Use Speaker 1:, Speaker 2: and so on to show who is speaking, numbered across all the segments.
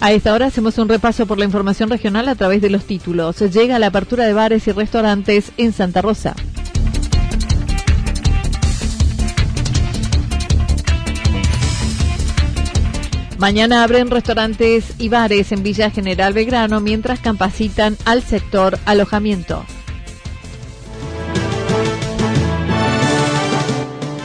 Speaker 1: A esta hora hacemos un repaso por la información regional a través de los títulos. Llega la apertura de bares y restaurantes en Santa Rosa. Mañana abren restaurantes y bares en Villa General Belgrano mientras capacitan al sector alojamiento.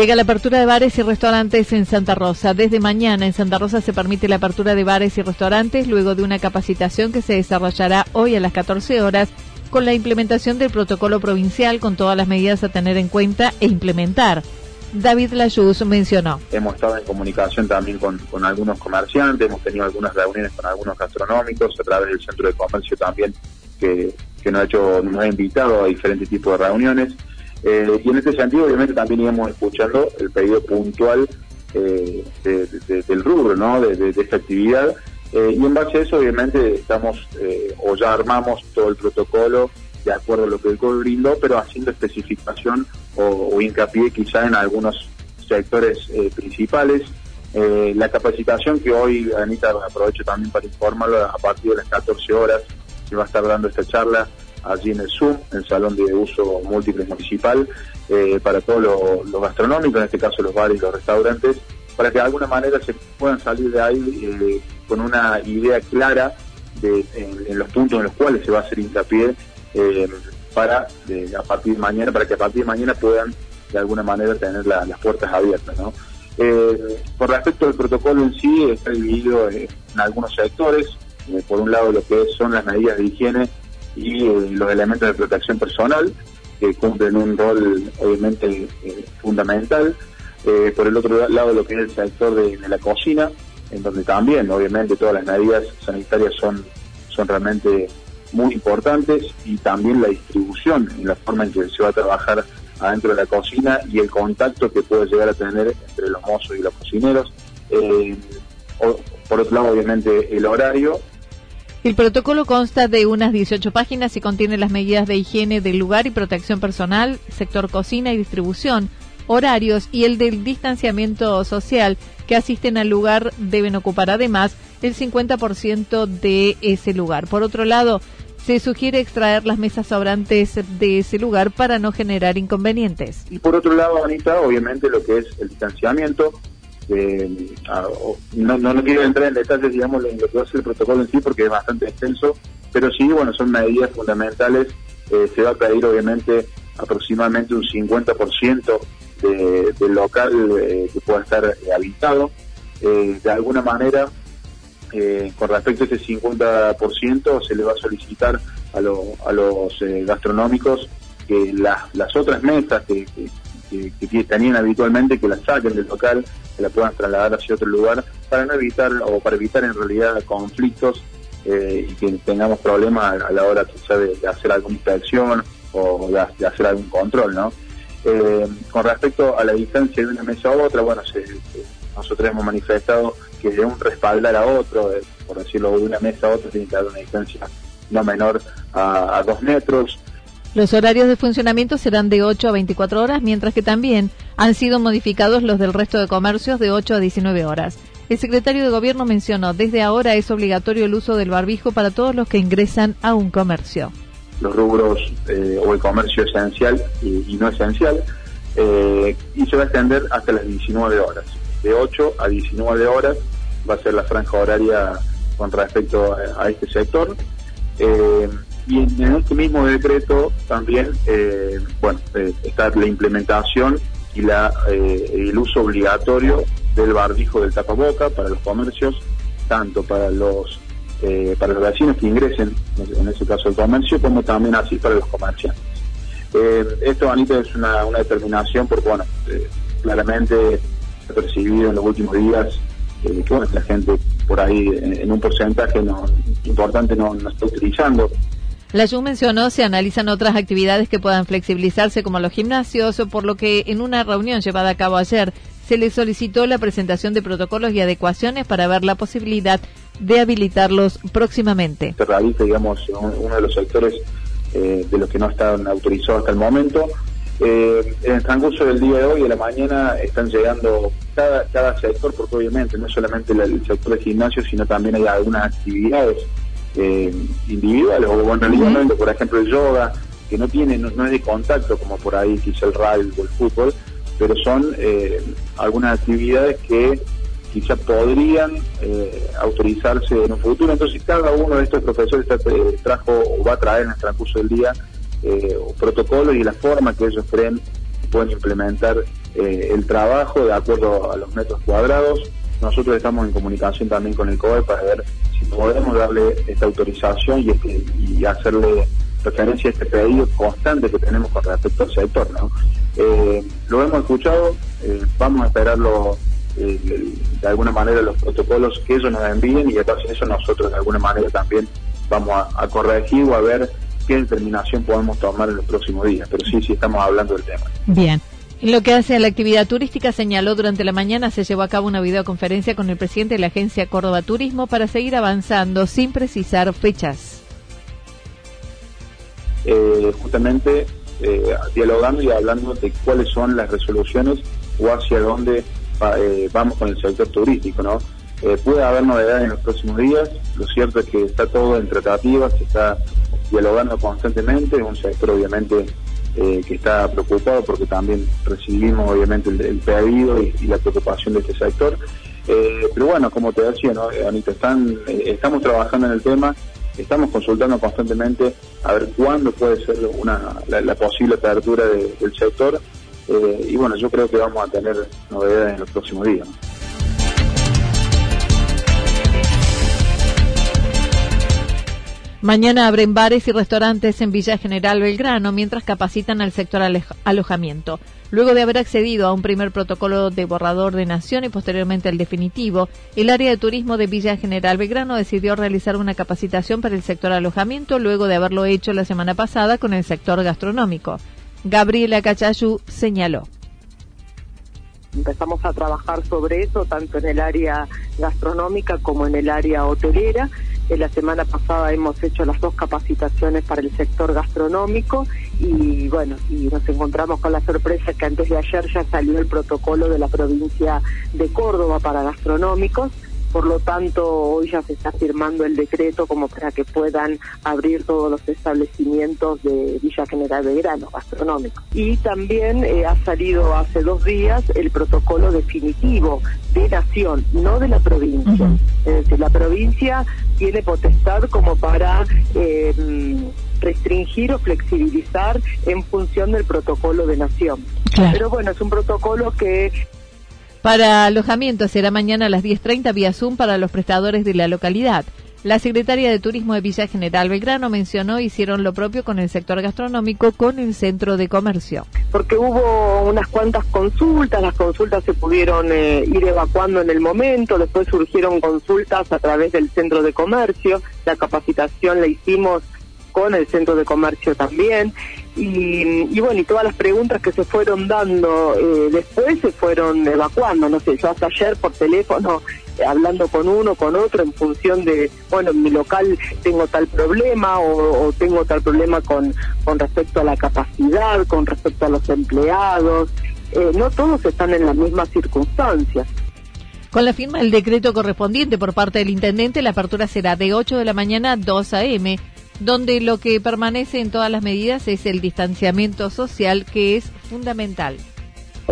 Speaker 1: Llega la apertura de bares y restaurantes en Santa Rosa. Desde mañana en Santa Rosa se permite la apertura de bares y restaurantes luego de una capacitación que se desarrollará hoy a las 14 horas con la implementación del protocolo provincial con todas las medidas a tener en cuenta e implementar. David Layuz mencionó.
Speaker 2: Hemos estado en comunicación también con, algunos comerciantes, hemos tenido algunas reuniones con algunos gastronómicos a través del centro de comercio también que, nos ha hecho, nos ha invitado a diferentes tipos de reuniones. Eh, y en este sentido, obviamente, también íbamos escuchando el pedido puntual eh, del rubro, ¿no? De, esta actividad. Eh, y en base a eso, obviamente, estamos o ya armamos todo el protocolo de acuerdo a lo que el COE brindó, pero haciendo especificación o, hincapié quizá en algunos sectores principales. la capacitación que hoy, Anita, aprovecho también para informarlo, a partir de las 14 horas se va a estar dando esta charla allí en el Zoom, el Salón de Uso Múltiple Municipal, eh, para todos los lo gastronómicos, en este caso los bares y los restaurantes, para que de alguna manera se puedan salir de ahí eh, con una idea clara de, en, los puntos en los cuales se va a hacer hincapié eh, para a partir de mañana, para que a partir de mañana puedan de alguna manera tener las puertas abiertas. ¿no? por respecto al protocolo en sí, está dividido en algunos sectores, por un lado lo que son las medidas de higiene y eh, los elementos de protección personal, que cumplen un rol obviamente eh, fundamental. Eh, por el otro lado, lo que es el sector de, la cocina, en donde también, obviamente, todas las medidas sanitarias son, son realmente muy importantes y también la distribución en la forma en que se va a trabajar adentro de la cocina y el contacto que puede llegar a tener entre los mozos y los cocineros. por otro lado, obviamente, el horario
Speaker 1: el protocolo consta de unas 18 páginas y contiene las medidas de higiene del lugar y protección personal, sector cocina y distribución, horarios y el del distanciamiento social que asisten al lugar deben ocupar además el 50% de ese lugar. Por otro lado, se sugiere extraer las mesas sobrantes de ese lugar para no generar inconvenientes.
Speaker 2: Y por otro lado, Anita, obviamente lo que es el distanciamiento, no, no, quiero entrar en detalles, digamos, en lo que va a ser el protocolo en sí, porque es bastante extenso, pero sí, bueno, son medidas fundamentales. Eh, se va a pedir, obviamente, aproximadamente un 50% de, del local eh, que pueda estar habitado. Eh, de alguna manera, con respecto a ese 50%, se le va a solicitar a, a los gastronómicos que las, las otras mesas que, que, tenían habitualmente que la saquen del local, la puedan trasladar hacia otro lugar, para no evitar o para evitar en realidad conflictos eh, y que tengamos problemas a, la hora quizá de, hacer alguna inspección o de, hacer algún control, ¿no? Eh, con respecto a la distancia de una mesa a otra, bueno, nosotros hemos manifestado que de un respaldar a otro, por decirlo, de una mesa a otra tiene que haber una distancia no menor a, dos metros.
Speaker 1: Los horarios de funcionamiento serán de 8 a 24 horas, mientras que también han sido modificados los del resto de comercios de 8 a 19 horas. El secretario de Gobierno mencionó, desde ahora es obligatorio el uso del barbijo para todos los que ingresan a un comercio.
Speaker 2: Los rubros eh, o el comercio esencial y, no esencial, eh, y se va a extender hasta las 19 horas. De 8 a 19 horas va a ser la franja horaria con respecto a este sector. Eh, y en, este mismo decreto también, bueno, está la implementación y la, el uso obligatorio del barbijo del tapaboca para los comercios, tanto para los para los vecinos que ingresen, en ese caso el comercio, como también así para los comerciantes. esto, Anita, es una, determinación porque, bueno, claramente se ha percibido en los últimos días que bueno, la gente por ahí en, un porcentaje no, importante no está utilizando.
Speaker 1: La JUM mencionó se analizan otras actividades que puedan flexibilizarse como los gimnasios, por lo que en una reunión llevada a cabo ayer se le solicitó la presentación de protocolos y adecuaciones para ver la posibilidad de habilitarlos próximamente.
Speaker 2: Se realiza, digamos, uno de los sectores eh, de los que no están autorizados hasta el momento, eh, en el transcurso del día de hoy, de la mañana, están llegando cada, cada sector, porque obviamente no solamente el, sector de gimnasio, sino también hay algunas actividades eh, individuales, o en realidad, por ejemplo, el yoga, que no tiene, no, es de contacto como por ahí quizá el rugby o el fútbol, pero son eh, algunas actividades que quizá podrían autorizarse en un futuro. Entonces, cada uno de estos profesores trajo o va a traer en el transcurso del día eh, protocolos y la forma que ellos creen pueden implementar eh, el trabajo de acuerdo a los metros cuadrados. Nosotros estamos en comunicación también con el COE para ver podemos darle esta autorización y, este, y hacerle referencia a este pedido constante que tenemos con respecto al sector. Eh, lo hemos escuchado, eh, vamos a esperarlo de alguna manera los protocolos que ellos nos envíen y entonces eso nosotros de alguna manera también vamos a, a corregir o a ver qué determinación podemos tomar en los próximos días, pero sí, sí estamos hablando del tema.
Speaker 1: Bien. En lo que hace a la actividad turística, señaló durante la mañana se llevó a cabo una videoconferencia con el presidente de la agencia Córdoba Turismo para seguir avanzando sin precisar fechas.
Speaker 2: Eh, justamente eh, dialogando y hablando de cuáles son las resoluciones o hacia dónde eh, vamos con el sector turístico, ¿no? puede haber novedades en los próximos días, lo cierto es que está todo en tratativas, está dialogando constantemente, es un sector obviamente eh, que está preocupado porque también recibimos obviamente el, pedido y, la preocupación de este sector. Eh, pero bueno, como te decía, ¿no? Anita, están, eh, estamos trabajando en el tema, estamos consultando constantemente a ver cuándo puede ser una, la, posible apertura del sector y bueno, yo creo que vamos a tener novedades en los próximos días.
Speaker 1: Mañana abren bares y restaurantes en Villa General Belgrano mientras capacitan al sector alojamiento. Luego de haber accedido a un primer protocolo de borrador de nación y posteriormente al definitivo, el área de turismo de Villa General Belgrano decidió realizar una capacitación para el sector alojamiento luego de haberlo hecho la semana pasada con el sector gastronómico. Gabriela Cachayú señaló
Speaker 3: empezamos a trabajar sobre eso tanto en el área gastronómica como en el área hotelera la semana pasada hemos hecho las dos capacitaciones para el sector gastronómico y bueno, y nos encontramos con la sorpresa que antes de ayer ya salió el protocolo de la provincia de Córdoba para gastronómicos por lo tanto, hoy ya se está firmando el decreto como para que puedan abrir todos los establecimientos de Villa General Belgrano, gastronómicos. Y también eh, ha salido hace dos días el protocolo definitivo de nación, no de la provincia. Es decir, la provincia tiene potestad como para eh, restringir o flexibilizar en función del protocolo de nación. Pero bueno, es un protocolo que
Speaker 1: para alojamiento será mañana a las 10.30 vía Zoom para los prestadores de la localidad. La secretaria de Turismo de Villa General Belgrano mencionó hicieron lo propio con el sector gastronómico con el centro de comercio.
Speaker 3: Porque hubo unas cuantas consultas, las consultas se pudieron eh, ir evacuando en el momento, después surgieron consultas a través del centro de comercio, la capacitación la hicimos con el centro de comercio también. Y, bueno, y todas las preguntas que se fueron dando eh, después se fueron evacuando. No sé, yo hasta ayer por teléfono eh, hablando con uno, con otro, en función de, bueno, en mi local tengo tal problema o, tengo tal problema con, con respecto a la capacidad, con respecto a los empleados. Eh, no todos están en las mismas circunstancias.
Speaker 1: Con la firma del decreto correspondiente por parte del intendente, la apertura será de 8 de la mañana a 2 a.m donde lo que permanece en todas las medidas es el distanciamiento social, que es fundamental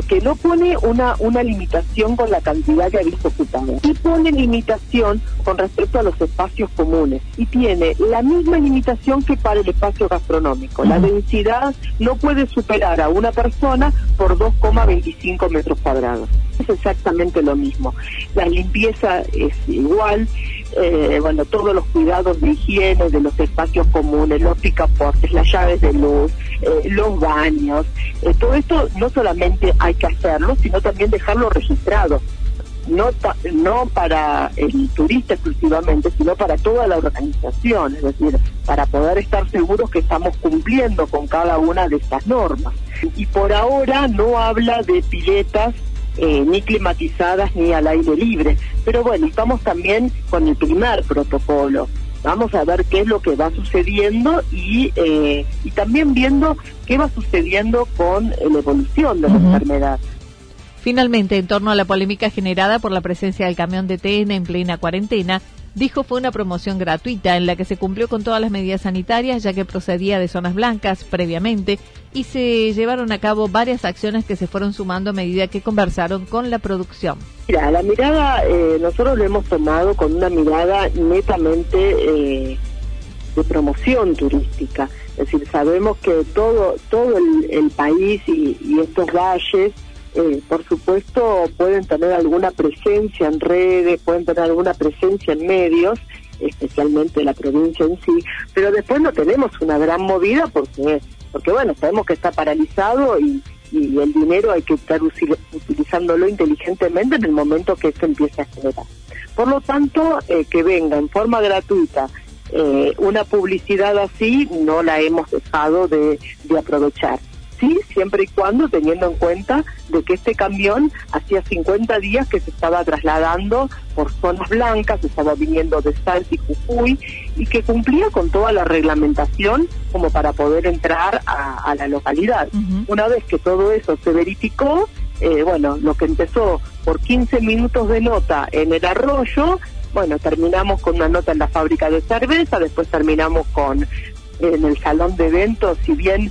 Speaker 3: que no pone una, una limitación con la cantidad de visto ocupado y pone limitación con respecto a los espacios comunes y tiene la misma limitación que para el espacio gastronómico. La densidad no puede superar a una persona por 2,25 metros cuadrados. Es exactamente lo mismo. La limpieza es igual, eh, bueno, todos los cuidados de higiene de los espacios comunes, los picaportes, las llaves de luz, eh, los baños, eh, todo esto no solamente hay que hacerlo, sino también dejarlo registrado. No, no para el turista exclusivamente, sino para toda la organización, es decir, para poder estar seguros que estamos cumpliendo con cada una de estas normas. Y por ahora no habla de piletas eh, ni climatizadas ni al aire libre. Pero bueno, estamos también con el primer protocolo. Vamos a ver qué es lo que va sucediendo y, eh, y también viendo qué va sucediendo con la evolución de la enfermedad.
Speaker 1: Finalmente, en torno a la polémica generada por la presencia del camión de TN en plena cuarentena, dijo fue una promoción gratuita en la que se cumplió con todas las medidas sanitarias ya que procedía de zonas blancas previamente y se llevaron a cabo varias acciones que se fueron sumando a medida que conversaron con la producción.
Speaker 3: Mira, la mirada eh, nosotros lo hemos tomado con una mirada netamente eh, de promoción turística, es decir, sabemos que todo todo el, país y estos valles eh, por supuesto, pueden tener alguna presencia en redes, pueden tener alguna presencia en medios, especialmente la provincia en sí, pero después no tenemos una gran movida porque, porque bueno, sabemos que está paralizado y, el dinero hay que estar utilizándolo inteligentemente en el momento que esto empiece a generar. Por lo tanto, eh, que venga en forma gratuita eh, una publicidad así, no la hemos dejado de aprovechar siempre y cuando teniendo en cuenta de que este camión hacía 50 días que se estaba trasladando por zonas blancas, estaba viniendo de Salta y Jujuy y que cumplía con toda la reglamentación como para poder entrar a, la localidad. Una vez que todo eso se verificó, eh, bueno, lo que empezó por 15 minutos de nota en el arroyo, bueno, terminamos con una nota en la fábrica de cerveza, después terminamos con en el salón de eventos, si bien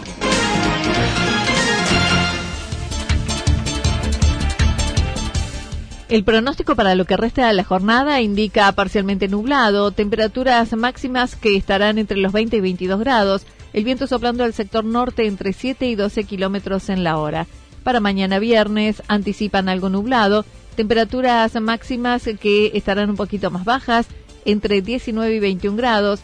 Speaker 1: El pronóstico para lo que resta de la jornada indica parcialmente nublado, temperaturas máximas que estarán entre los 20 y 22 grados, el viento soplando al sector norte entre 7 y 12 kilómetros en la hora. Para mañana viernes anticipan algo nublado, temperaturas máximas que estarán un poquito más bajas, entre 19 y 21 grados,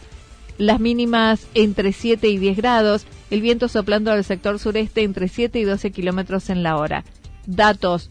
Speaker 1: las mínimas entre 7 y 10 grados, el viento soplando al sector sureste entre 7 y 12 kilómetros en la hora. Datos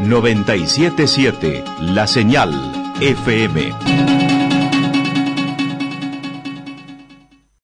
Speaker 4: 977 La Señal FM.